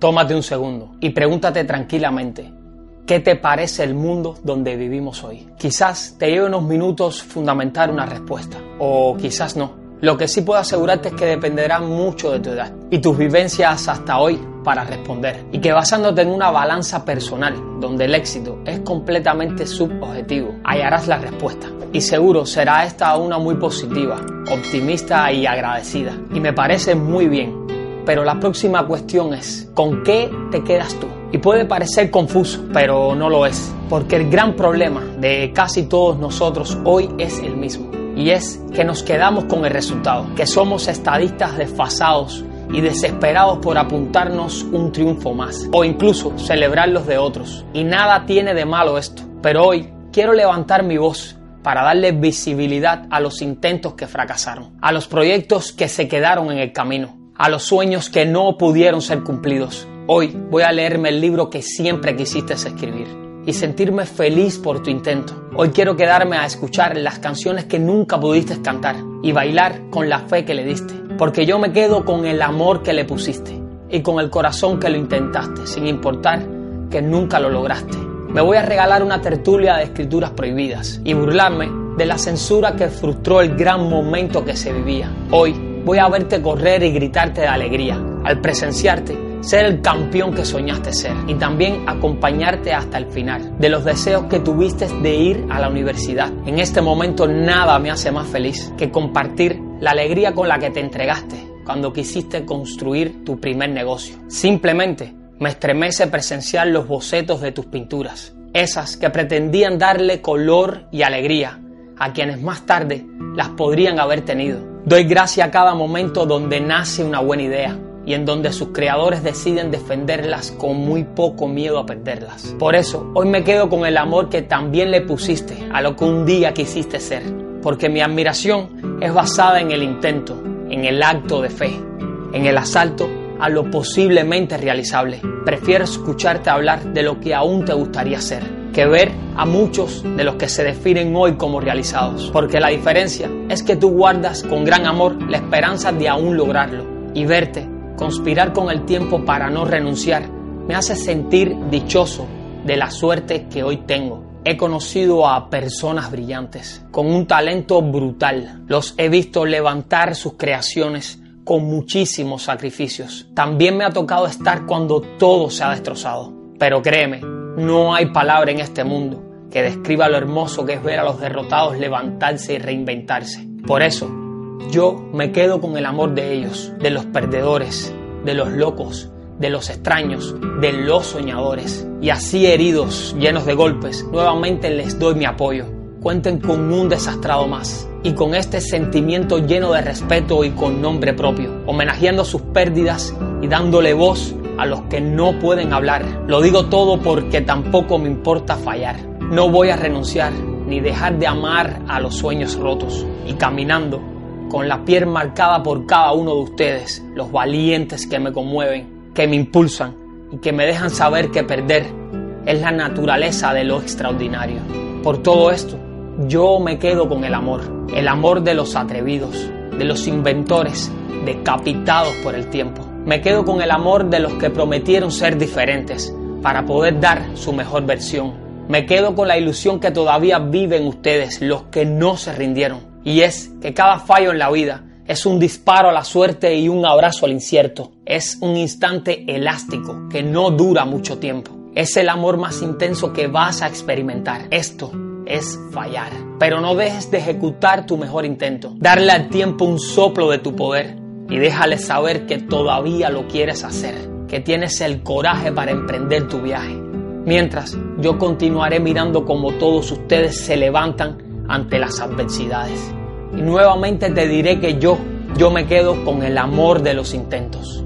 tómate un segundo y pregúntate tranquilamente, ¿qué te parece el mundo donde vivimos hoy? Quizás te lleve unos minutos fundamentar una respuesta, o quizás no. Lo que sí puedo asegurarte es que dependerá mucho de tu edad y tus vivencias hasta hoy para responder. Y que basándote en una balanza personal, donde el éxito es completamente subobjetivo, hallarás la respuesta. Y seguro será esta una muy positiva, optimista y agradecida. Y me parece muy bien. Pero la próxima cuestión es, ¿con qué te quedas tú? Y puede parecer confuso, pero no lo es. Porque el gran problema de casi todos nosotros hoy es el mismo y es que nos quedamos con el resultado, que somos estadistas desfasados y desesperados por apuntarnos un triunfo más o incluso celebrar los de otros. Y nada tiene de malo esto, pero hoy quiero levantar mi voz para darle visibilidad a los intentos que fracasaron, a los proyectos que se quedaron en el camino, a los sueños que no pudieron ser cumplidos. Hoy voy a leerme el libro que siempre quisiste escribir y sentirme feliz por tu intento. Hoy quiero quedarme a escuchar las canciones que nunca pudiste cantar y bailar con la fe que le diste, porque yo me quedo con el amor que le pusiste y con el corazón que lo intentaste, sin importar que nunca lo lograste. Me voy a regalar una tertulia de escrituras prohibidas y burlarme de la censura que frustró el gran momento que se vivía. Hoy voy a verte correr y gritarte de alegría al presenciarte ser el campeón que soñaste ser y también acompañarte hasta el final de los deseos que tuviste de ir a la universidad. En este momento nada me hace más feliz que compartir la alegría con la que te entregaste cuando quisiste construir tu primer negocio. Simplemente me estremece presenciar los bocetos de tus pinturas, esas que pretendían darle color y alegría a quienes más tarde las podrían haber tenido. Doy gracias a cada momento donde nace una buena idea y en donde sus creadores deciden defenderlas con muy poco miedo a perderlas. Por eso, hoy me quedo con el amor que también le pusiste a lo que un día quisiste ser, porque mi admiración es basada en el intento, en el acto de fe, en el asalto a lo posiblemente realizable. Prefiero escucharte hablar de lo que aún te gustaría ser, que ver a muchos de los que se definen hoy como realizados, porque la diferencia es que tú guardas con gran amor la esperanza de aún lograrlo y verte conspirar con el tiempo para no renunciar, me hace sentir dichoso de la suerte que hoy tengo. He conocido a personas brillantes, con un talento brutal. Los he visto levantar sus creaciones con muchísimos sacrificios. También me ha tocado estar cuando todo se ha destrozado. Pero créeme, no hay palabra en este mundo que describa lo hermoso que es ver a los derrotados levantarse y reinventarse. Por eso, yo me quedo con el amor de ellos, de los perdedores, de los locos, de los extraños, de los soñadores. Y así heridos, llenos de golpes, nuevamente les doy mi apoyo. Cuenten con un desastrado más. Y con este sentimiento lleno de respeto y con nombre propio, homenajeando sus pérdidas y dándole voz a los que no pueden hablar. Lo digo todo porque tampoco me importa fallar. No voy a renunciar ni dejar de amar a los sueños rotos. Y caminando con la piel marcada por cada uno de ustedes, los valientes que me conmueven, que me impulsan y que me dejan saber que perder es la naturaleza de lo extraordinario. Por todo esto, yo me quedo con el amor, el amor de los atrevidos, de los inventores, decapitados por el tiempo. Me quedo con el amor de los que prometieron ser diferentes para poder dar su mejor versión. Me quedo con la ilusión que todavía viven ustedes, los que no se rindieron y es que cada fallo en la vida es un disparo a la suerte y un abrazo al incierto. Es un instante elástico que no dura mucho tiempo. Es el amor más intenso que vas a experimentar. Esto es fallar. Pero no dejes de ejecutar tu mejor intento. Darle al tiempo un soplo de tu poder y déjale saber que todavía lo quieres hacer, que tienes el coraje para emprender tu viaje. Mientras, yo continuaré mirando como todos ustedes se levantan ante las adversidades. Y nuevamente te diré que yo, yo me quedo con el amor de los intentos.